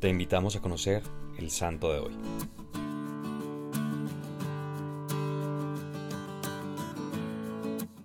te invitamos a conocer el santo de hoy.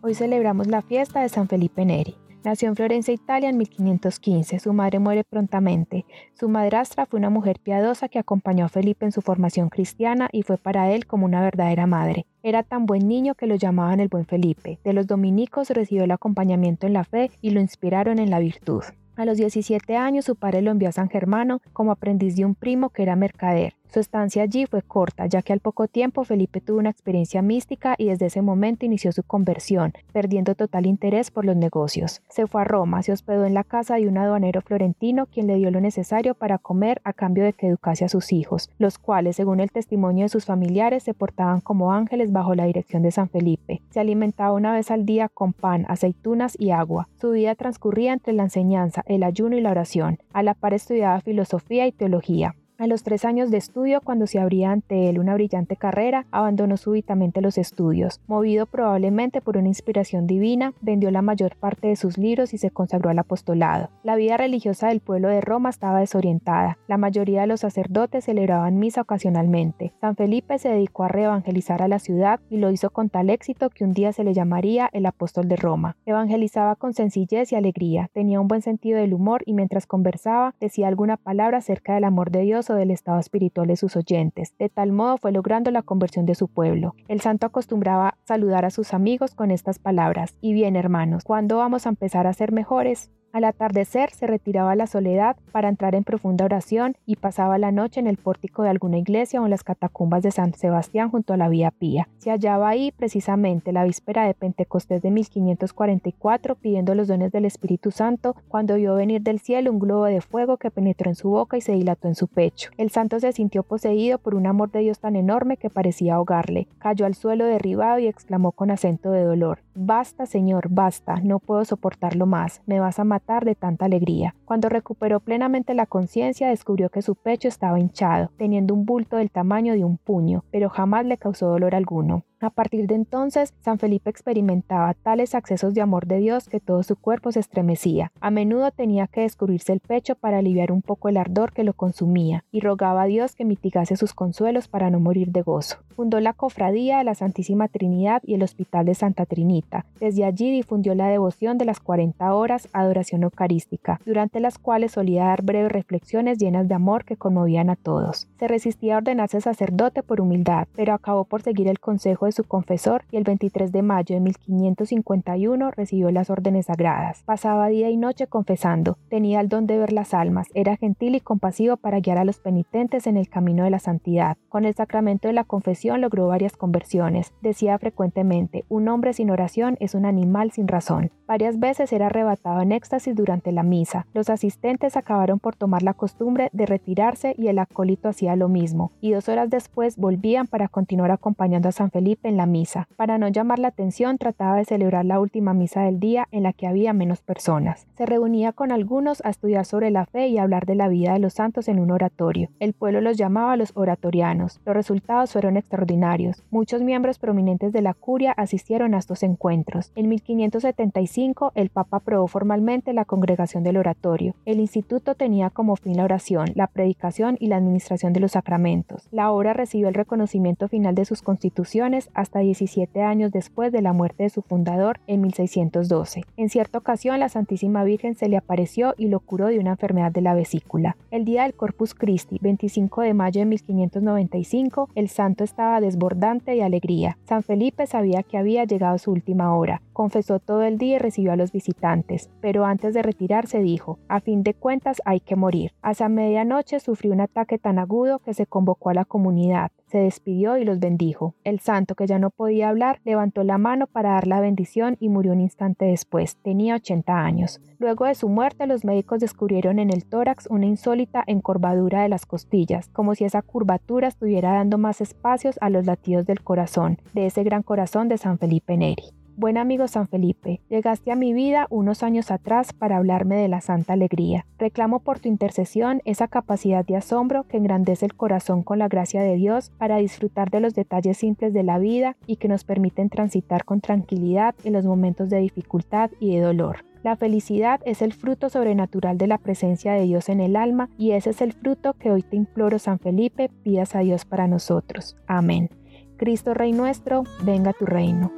Hoy celebramos la fiesta de San Felipe Neri. Nació en Florencia, Italia en 1515. Su madre muere prontamente. Su madrastra fue una mujer piadosa que acompañó a Felipe en su formación cristiana y fue para él como una verdadera madre. Era tan buen niño que lo llamaban el buen Felipe. De los dominicos recibió el acompañamiento en la fe y lo inspiraron en la virtud. A los 17 años su padre lo envió a San Germano como aprendiz de un primo que era mercader. Su estancia allí fue corta, ya que al poco tiempo Felipe tuvo una experiencia mística y desde ese momento inició su conversión, perdiendo total interés por los negocios. Se fue a Roma, se hospedó en la casa de un aduanero florentino quien le dio lo necesario para comer a cambio de que educase a sus hijos, los cuales, según el testimonio de sus familiares, se portaban como ángeles bajo la dirección de San Felipe. Se alimentaba una vez al día con pan, aceitunas y agua. Su vida transcurría entre la enseñanza, el ayuno y la oración. A la par estudiaba filosofía y teología. A los tres años de estudio, cuando se abría ante él una brillante carrera, abandonó súbitamente los estudios. Movido probablemente por una inspiración divina, vendió la mayor parte de sus libros y se consagró al apostolado. La vida religiosa del pueblo de Roma estaba desorientada. La mayoría de los sacerdotes celebraban misa ocasionalmente. San Felipe se dedicó a reevangelizar a la ciudad y lo hizo con tal éxito que un día se le llamaría el apóstol de Roma. Evangelizaba con sencillez y alegría, tenía un buen sentido del humor y mientras conversaba decía alguna palabra acerca del amor de Dios del estado espiritual de sus oyentes. De tal modo fue logrando la conversión de su pueblo. El santo acostumbraba saludar a sus amigos con estas palabras. Y bien, hermanos, ¿cuándo vamos a empezar a ser mejores? Al atardecer se retiraba a la soledad para entrar en profunda oración y pasaba la noche en el pórtico de alguna iglesia o en las catacumbas de San Sebastián junto a la Vía Pía. Se hallaba ahí precisamente la víspera de Pentecostés de 1544 pidiendo los dones del Espíritu Santo cuando vio venir del cielo un globo de fuego que penetró en su boca y se dilató en su pecho. El santo se sintió poseído por un amor de Dios tan enorme que parecía ahogarle. Cayó al suelo derribado y exclamó con acento de dolor, Basta, Señor, basta, no puedo soportarlo más, me vas a matar de tanta alegría. Cuando recuperó plenamente la conciencia, descubrió que su pecho estaba hinchado, teniendo un bulto del tamaño de un puño, pero jamás le causó dolor alguno. A partir de entonces, San Felipe experimentaba tales accesos de amor de Dios que todo su cuerpo se estremecía. A menudo tenía que descubrirse el pecho para aliviar un poco el ardor que lo consumía, y rogaba a Dios que mitigase sus consuelos para no morir de gozo. Fundó la Cofradía de la Santísima Trinidad y el Hospital de Santa Trinita. Desde allí difundió la devoción de las 40 horas adoración eucarística, durante las cuales solía dar breves reflexiones llenas de amor que conmovían a todos. Se resistía a ordenarse sacerdote por humildad, pero acabó por seguir el consejo de su confesor y el 23 de mayo de 1551 recibió las órdenes sagradas. Pasaba día y noche confesando, tenía el don de ver las almas, era gentil y compasivo para guiar a los penitentes en el camino de la santidad. Con el sacramento de la confesión logró varias conversiones. Decía frecuentemente, un hombre sin oración es un animal sin razón. Varias veces era arrebatado en éxtasis durante la misa. Los asistentes acabaron por tomar la costumbre de retirarse y el acólito hacía lo mismo, y dos horas después volvían para continuar acompañando a San Felipe en la misa. Para no llamar la atención, trataba de celebrar la última misa del día en la que había menos personas. Se reunía con algunos a estudiar sobre la fe y hablar de la vida de los santos en un oratorio. El pueblo los llamaba los oratorianos. Los resultados fueron extraordinarios. Muchos miembros prominentes de la curia asistieron a estos encuentros. En 1575, el Papa aprobó formalmente la congregación del oratorio. El instituto tenía como fin la oración, la predicación y la administración de los sacramentos. La obra recibió el reconocimiento final de sus constituciones hasta 17 años después de la muerte de su fundador en 1612. En cierta ocasión la Santísima Virgen se le apareció y lo curó de una enfermedad de la vesícula. El día del Corpus Christi, 25 de mayo de 1595, el santo estaba desbordante de alegría. San Felipe sabía que había llegado su última hora. Confesó todo el día y recibió a los visitantes, pero antes de retirarse dijo, a fin de cuentas hay que morir. Hacia medianoche sufrió un ataque tan agudo que se convocó a la comunidad se despidió y los bendijo. El santo, que ya no podía hablar, levantó la mano para dar la bendición y murió un instante después. Tenía 80 años. Luego de su muerte, los médicos descubrieron en el tórax una insólita encorvadura de las costillas, como si esa curvatura estuviera dando más espacios a los latidos del corazón, de ese gran corazón de San Felipe Neri. Buen amigo San Felipe, llegaste a mi vida unos años atrás para hablarme de la santa alegría. Reclamo por tu intercesión esa capacidad de asombro que engrandece el corazón con la gracia de Dios para disfrutar de los detalles simples de la vida y que nos permiten transitar con tranquilidad en los momentos de dificultad y de dolor. La felicidad es el fruto sobrenatural de la presencia de Dios en el alma y ese es el fruto que hoy te imploro, San Felipe, pidas a Dios para nosotros. Amén. Cristo Rey nuestro, venga tu reino.